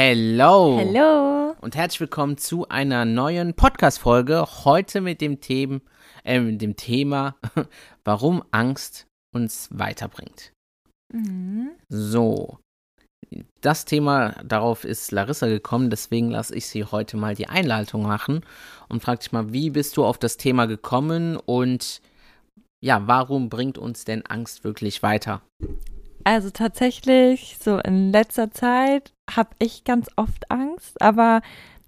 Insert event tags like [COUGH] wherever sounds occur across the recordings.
Hello. Hallo. Und herzlich willkommen zu einer neuen Podcast-Folge. Heute mit dem, Themen, äh, mit dem Thema, [LAUGHS] warum Angst uns weiterbringt. Mhm. So. Das Thema, darauf ist Larissa gekommen, deswegen lasse ich sie heute mal die Einleitung machen und frage dich mal, wie bist du auf das Thema gekommen und ja, warum bringt uns denn Angst wirklich weiter? Also tatsächlich, so in letzter Zeit habe ich ganz oft Angst, aber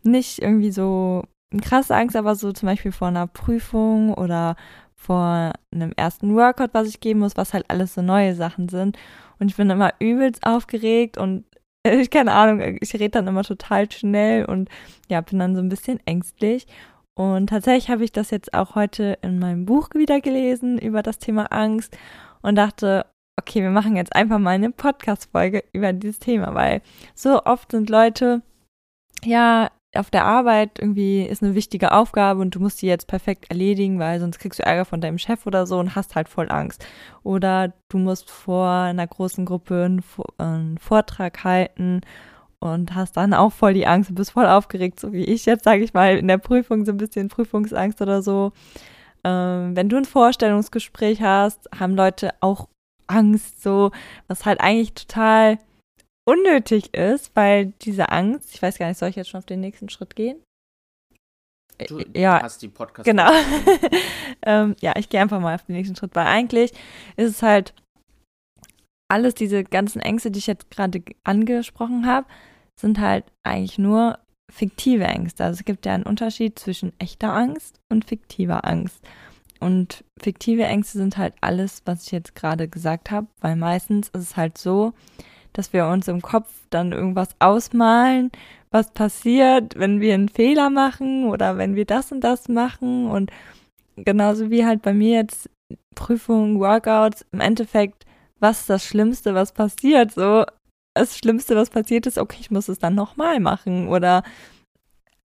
nicht irgendwie so eine krasse Angst, aber so zum Beispiel vor einer Prüfung oder vor einem ersten Workout, was ich geben muss, was halt alles so neue Sachen sind. Und ich bin immer übelst aufgeregt und [LAUGHS] ich keine Ahnung, ich rede dann immer total schnell und ja, bin dann so ein bisschen ängstlich. Und tatsächlich habe ich das jetzt auch heute in meinem Buch wieder gelesen über das Thema Angst und dachte, okay, wir machen jetzt einfach mal eine Podcast-Folge über dieses Thema, weil so oft sind Leute, ja, auf der Arbeit irgendwie ist eine wichtige Aufgabe und du musst die jetzt perfekt erledigen, weil sonst kriegst du Ärger von deinem Chef oder so und hast halt voll Angst. Oder du musst vor einer großen Gruppe einen, einen Vortrag halten und hast dann auch voll die Angst und bist voll aufgeregt, so wie ich jetzt, sage ich mal, in der Prüfung so ein bisschen Prüfungsangst oder so. Ähm, wenn du ein Vorstellungsgespräch hast, haben Leute auch Angst, so, was halt eigentlich total unnötig ist, weil diese Angst, ich weiß gar nicht, soll ich jetzt schon auf den nächsten Schritt gehen? Du Äh, ja, hast die Podcast Genau. [LAUGHS] ähm, ja, ich gehe einfach mal auf den nächsten Schritt, weil eigentlich ist es halt alles diese ganzen Ängste, die ich jetzt gerade angesprochen habe, sind halt eigentlich nur fiktive Ängste. Also es gibt ja einen Unterschied zwischen echter Angst und fiktiver Angst. Und fiktive Ängste sind halt alles, was ich jetzt gerade gesagt habe, weil meistens ist es halt so, dass wir uns im Kopf dann irgendwas ausmalen, was passiert, wenn wir einen Fehler machen oder wenn wir das und das machen. Und genauso wie halt bei mir jetzt Prüfungen, Workouts, im Endeffekt, was ist das Schlimmste, was passiert? So, das Schlimmste, was passiert ist, okay, ich muss es dann nochmal machen oder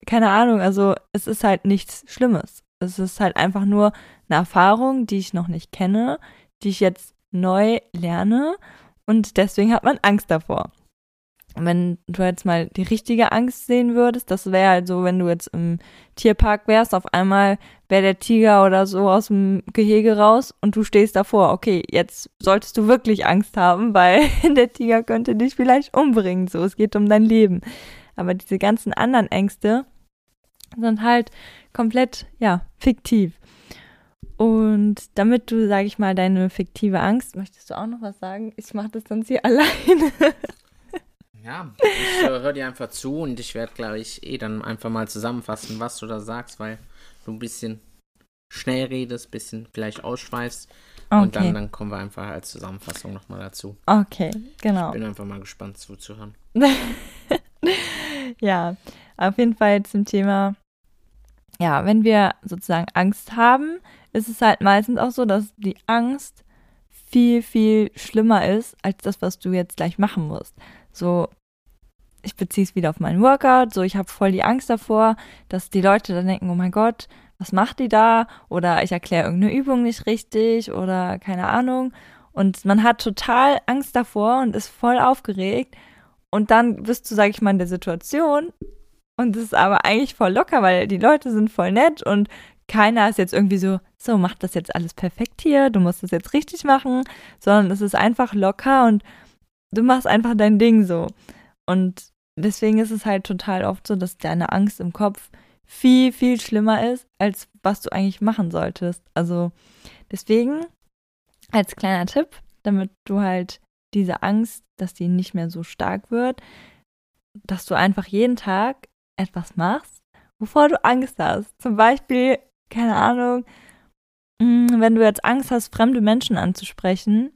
keine Ahnung, also es ist halt nichts Schlimmes. Es ist halt einfach nur eine Erfahrung, die ich noch nicht kenne, die ich jetzt neu lerne und deswegen hat man Angst davor. Wenn du jetzt mal die richtige Angst sehen würdest, das wäre halt so, wenn du jetzt im Tierpark wärst, auf einmal wäre der Tiger oder so aus dem Gehege raus und du stehst davor. Okay, jetzt solltest du wirklich Angst haben, [LAUGHS] weil der Tiger könnte dich vielleicht umbringen. So, es geht um dein Leben. Aber diese ganzen anderen Ängste sind halt komplett, ja, fiktiv. Und damit du, sag ich mal, deine fiktive Angst, möchtest du auch noch was sagen? Ich mache das sonst hier [LAUGHS] alleine. Ja, ich äh, höre dir einfach zu und ich werde, glaube ich, eh dann einfach mal zusammenfassen, was du da sagst, weil du ein bisschen schnell redest, ein bisschen vielleicht ausschweifst. Okay. Und dann, dann kommen wir einfach als Zusammenfassung nochmal dazu. Okay, genau. Ich bin einfach mal gespannt zuzuhören. [LAUGHS] ja, auf jeden Fall zum Thema, ja, wenn wir sozusagen Angst haben, ist es halt meistens auch so, dass die Angst viel, viel schlimmer ist als das, was du jetzt gleich machen musst. So, ich beziehe es wieder auf meinen Workout, so ich habe voll die Angst davor, dass die Leute dann denken, oh mein Gott, was macht die da? Oder ich erkläre irgendeine Übung nicht richtig oder keine Ahnung. Und man hat total Angst davor und ist voll aufgeregt. Und dann bist du, sag ich mal, in der Situation und es ist aber eigentlich voll locker, weil die Leute sind voll nett und keiner ist jetzt irgendwie so, so, mach das jetzt alles perfekt hier, du musst das jetzt richtig machen, sondern es ist einfach locker und du machst einfach dein Ding so. Und deswegen ist es halt total oft so, dass deine Angst im Kopf viel, viel schlimmer ist, als was du eigentlich machen solltest. Also deswegen als kleiner Tipp, damit du halt diese Angst, dass die nicht mehr so stark wird, dass du einfach jeden Tag etwas machst, wovor du Angst hast. Zum Beispiel, keine Ahnung, Mm, wenn du jetzt Angst hast, fremde Menschen anzusprechen,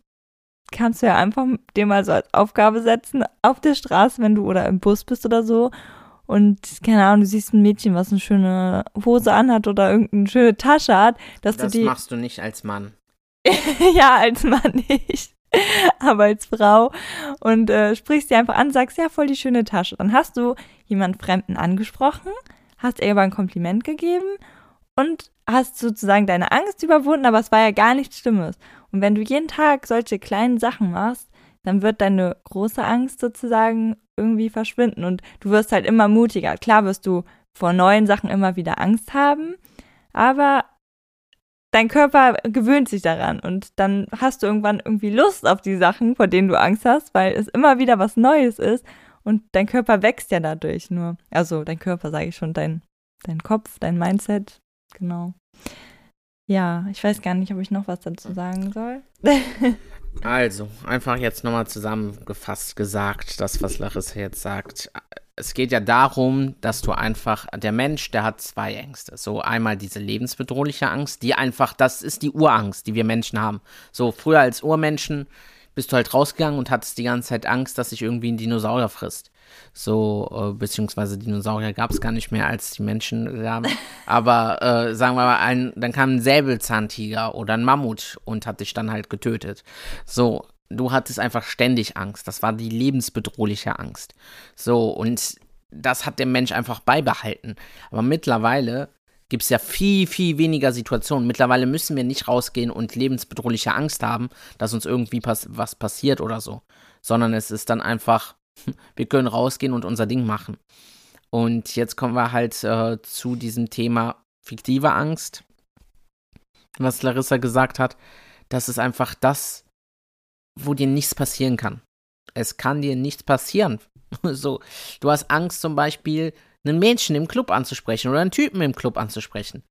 kannst du ja einfach dir mal so als Aufgabe setzen, auf der Straße, wenn du oder im Bus bist oder so. Und keine Ahnung, du siehst ein Mädchen, was eine schöne Hose anhat oder irgendeine schöne Tasche hat, dass das du die. Das machst du nicht als Mann. [LAUGHS] ja, als Mann nicht. [LAUGHS] aber als Frau und äh, sprichst sie einfach an, sagst, ja, voll die schöne Tasche. Dann hast du jemand Fremden angesprochen, hast ihr aber ein Kompliment gegeben und hast sozusagen deine Angst überwunden, aber es war ja gar nichts Schlimmes. Und wenn du jeden Tag solche kleinen Sachen machst, dann wird deine große Angst sozusagen irgendwie verschwinden und du wirst halt immer mutiger. Klar wirst du vor neuen Sachen immer wieder Angst haben, aber dein Körper gewöhnt sich daran und dann hast du irgendwann irgendwie Lust auf die Sachen, vor denen du Angst hast, weil es immer wieder was Neues ist und dein Körper wächst ja dadurch nur. Also dein Körper, sage ich schon, dein, dein Kopf, dein Mindset, genau. Ja, ich weiß gar nicht, ob ich noch was dazu sagen soll. also, einfach jetzt nochmal zusammengefasst gesagt, das, was Larissa jetzt sagt es geht ja darum, dass du einfach, der Mensch, der hat zwei Ängste. So einmal diese lebensbedrohliche Angst, die einfach, das ist die Urangst, die wir Menschen haben. So früher als Urmenschen bist du halt rausgegangen und hattest die ganze Zeit Angst, dass sich irgendwie ein Dinosaurier frisst. So, äh, beziehungsweise Dinosaurier gab es gar nicht mehr, als die Menschen gaben. [LAUGHS] Aber äh, sagen wir mal, ein, dann kam ein Säbelzahntiger oder ein Mammut und hat dich dann halt getötet. So, du hattest einfach ständig Angst. Das war die lebensbedrohliche Angst. So, und das hat der Mensch einfach beibehalten. Aber mittlerweile gibt es ja viel, viel weniger Situationen. Mittlerweile müssen wir nicht rausgehen und lebensbedrohliche Angst haben, dass uns irgendwie pass was passiert oder so. Sondern es ist dann einfach, [LAUGHS] wir können rausgehen und unser Ding machen. Und jetzt kommen wir halt äh, zu diesem Thema fiktive Angst, was Larissa gesagt hat. Das ist einfach das, wo dir nichts passieren kann. Es kann dir nichts passieren. [LAUGHS] so, du hast Angst zum Beispiel, einen Mädchen im Club anzusprechen oder einen Typen im Club anzusprechen.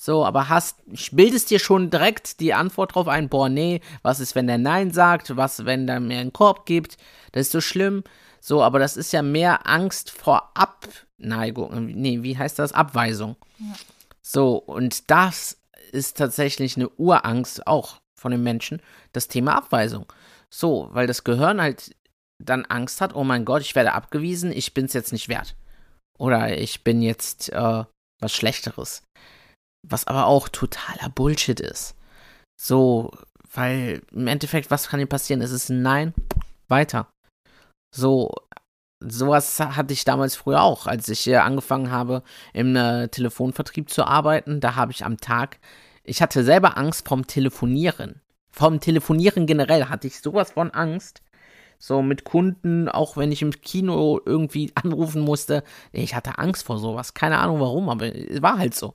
So, aber hast, bildest dir schon direkt die Antwort drauf ein, boah, nee, was ist, wenn der Nein sagt, was, wenn der mir einen Korb gibt, das ist so schlimm. So, aber das ist ja mehr Angst vor Abneigung, nee, wie heißt das? Abweisung. Ja. So, und das ist tatsächlich eine Urangst auch von den Menschen, das Thema Abweisung. So, weil das Gehirn halt dann Angst hat, oh mein Gott, ich werde abgewiesen, ich bin es jetzt nicht wert. Oder ich bin jetzt äh, was Schlechteres. Was aber auch totaler Bullshit ist. So, weil im Endeffekt, was kann dir passieren? Es ist ein Nein, weiter. So, sowas hatte ich damals früher auch, als ich angefangen habe, im äh, Telefonvertrieb zu arbeiten. Da habe ich am Tag, ich hatte selber Angst vom Telefonieren vom Telefonieren generell hatte ich sowas von Angst. So mit Kunden, auch wenn ich im Kino irgendwie [LAUGHS] anrufen musste. Ich hatte Angst vor sowas. Keine Ahnung warum, aber es war halt so.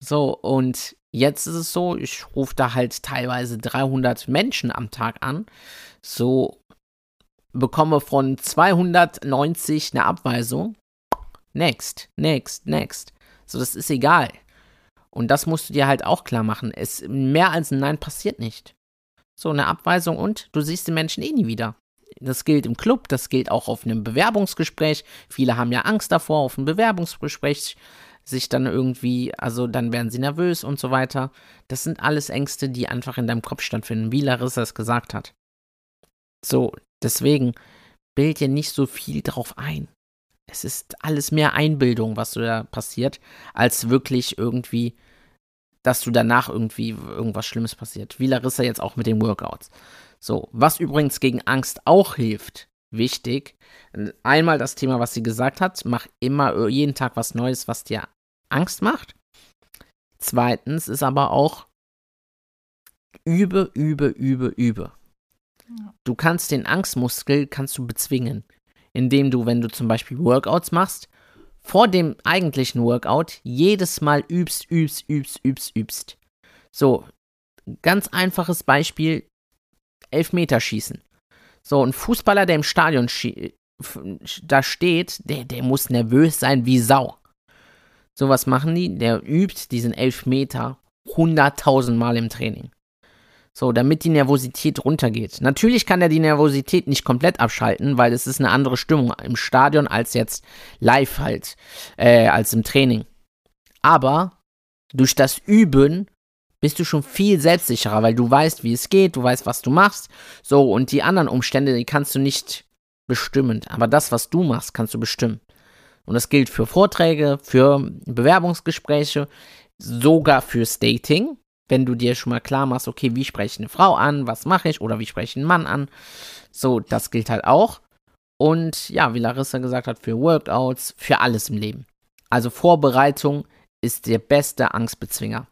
So, und jetzt ist es so, ich rufe da halt teilweise 300 Menschen am Tag an. So, bekomme von 290 eine Abweisung. Next, next, next. So, das ist egal. Und das musst du dir halt auch klar machen. Es, mehr als ein Nein passiert nicht. So eine Abweisung und du siehst den Menschen eh nie wieder. Das gilt im Club, das gilt auch auf einem Bewerbungsgespräch. Viele haben ja Angst davor, auf einem Bewerbungsgespräch sich dann irgendwie, also dann werden sie nervös und so weiter. Das sind alles Ängste, die einfach in deinem Kopf stattfinden, wie Larissa es gesagt hat. So, deswegen bild dir nicht so viel drauf ein. Es ist alles mehr Einbildung, was da passiert, als wirklich irgendwie dass du danach irgendwie irgendwas Schlimmes passiert. Wie Larissa jetzt auch mit den Workouts. So, was übrigens gegen Angst auch hilft, wichtig. Einmal das Thema, was sie gesagt hat, mach immer jeden Tag was Neues, was dir Angst macht. Zweitens ist aber auch übe, übe, übe, übe. Du kannst den Angstmuskel kannst du bezwingen, indem du, wenn du zum Beispiel Workouts machst, vor dem eigentlichen Workout jedes Mal übst, übst, übst, übst, übst. So, ganz einfaches Beispiel, Elfmeterschießen. So, ein Fußballer, der im Stadion da steht, der, der muss nervös sein wie Sau. So, was machen die? Der übt diesen Elfmeter hunderttausend Mal im Training. So, damit die Nervosität runtergeht. Natürlich kann er die Nervosität nicht komplett abschalten, weil es ist eine andere Stimmung im Stadion als jetzt live halt, äh, als im Training. Aber durch das Üben bist du schon viel selbstsicherer, weil du weißt, wie es geht, du weißt, was du machst. So, und die anderen Umstände, die kannst du nicht bestimmen. Aber das, was du machst, kannst du bestimmen. Und das gilt für Vorträge, für Bewerbungsgespräche, sogar fürs Dating. Wenn du dir schon mal klar machst, okay, wie spreche ich eine Frau an, was mache ich oder wie spreche ich einen Mann an. So, das gilt halt auch. Und ja, wie Larissa gesagt hat, für Workouts, für alles im Leben. Also Vorbereitung ist der beste Angstbezwinger.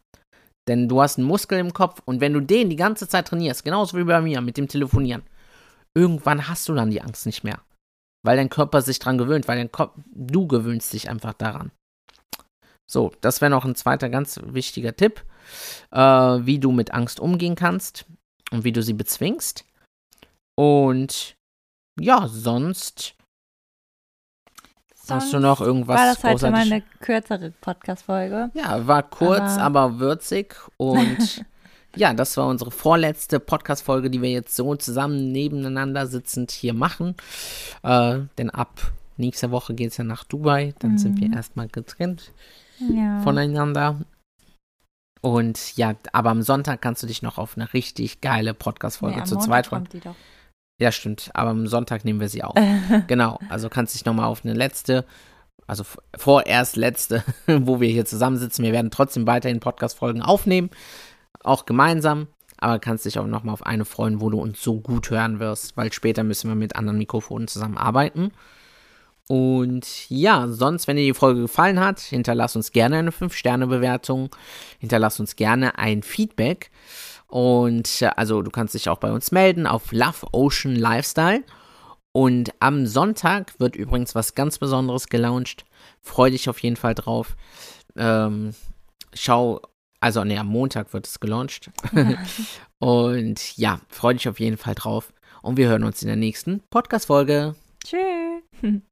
Denn du hast einen Muskel im Kopf und wenn du den die ganze Zeit trainierst, genauso wie bei mir mit dem Telefonieren, irgendwann hast du dann die Angst nicht mehr. Weil dein Körper sich dran gewöhnt, weil dein Kopf, du gewöhnst dich einfach daran. So, das wäre noch ein zweiter ganz wichtiger Tipp, äh, wie du mit Angst umgehen kannst und wie du sie bezwingst. Und ja, sonst Hast du noch irgendwas? War das heute mal eine kürzere Podcast-Folge? Ja, war kurz, aber, aber würzig. Und [LAUGHS] ja, das war unsere vorletzte Podcast-Folge, die wir jetzt so zusammen nebeneinander sitzend hier machen. Äh, denn ab nächster Woche geht es ja nach Dubai. Dann mhm. sind wir mhm. erstmal getrennt ja. voneinander. Und ja, aber am Sonntag kannst du dich noch auf eine richtig geile Podcast-Folge nee, zu zweit freuen. Ja, stimmt. Aber am Sonntag nehmen wir sie auf. [LAUGHS] genau. Also kannst dich nochmal auf eine letzte, also vorerst letzte, [LAUGHS] wo wir hier zusammensitzen. Wir werden trotzdem weiterhin Podcast-Folgen aufnehmen. Auch gemeinsam. Aber kannst dich auch nochmal auf eine freuen, wo du uns so gut hören wirst. Weil später müssen wir mit anderen Mikrofonen zusammenarbeiten. Und ja, sonst, wenn dir die Folge gefallen hat, hinterlass uns gerne eine 5-Sterne-Bewertung. Hinterlass uns gerne ein Feedback. Und äh, also du kannst dich auch bei uns melden auf Love Ocean Lifestyle. Und am Sonntag wird übrigens was ganz Besonderes gelauncht. Freu dich auf jeden Fall drauf. Ähm, schau, also ne, am Montag wird es gelauncht. [LAUGHS] Und ja, freu dich auf jeden Fall drauf. Und wir hören uns in der nächsten Podcast-Folge. Tschüss. [LAUGHS]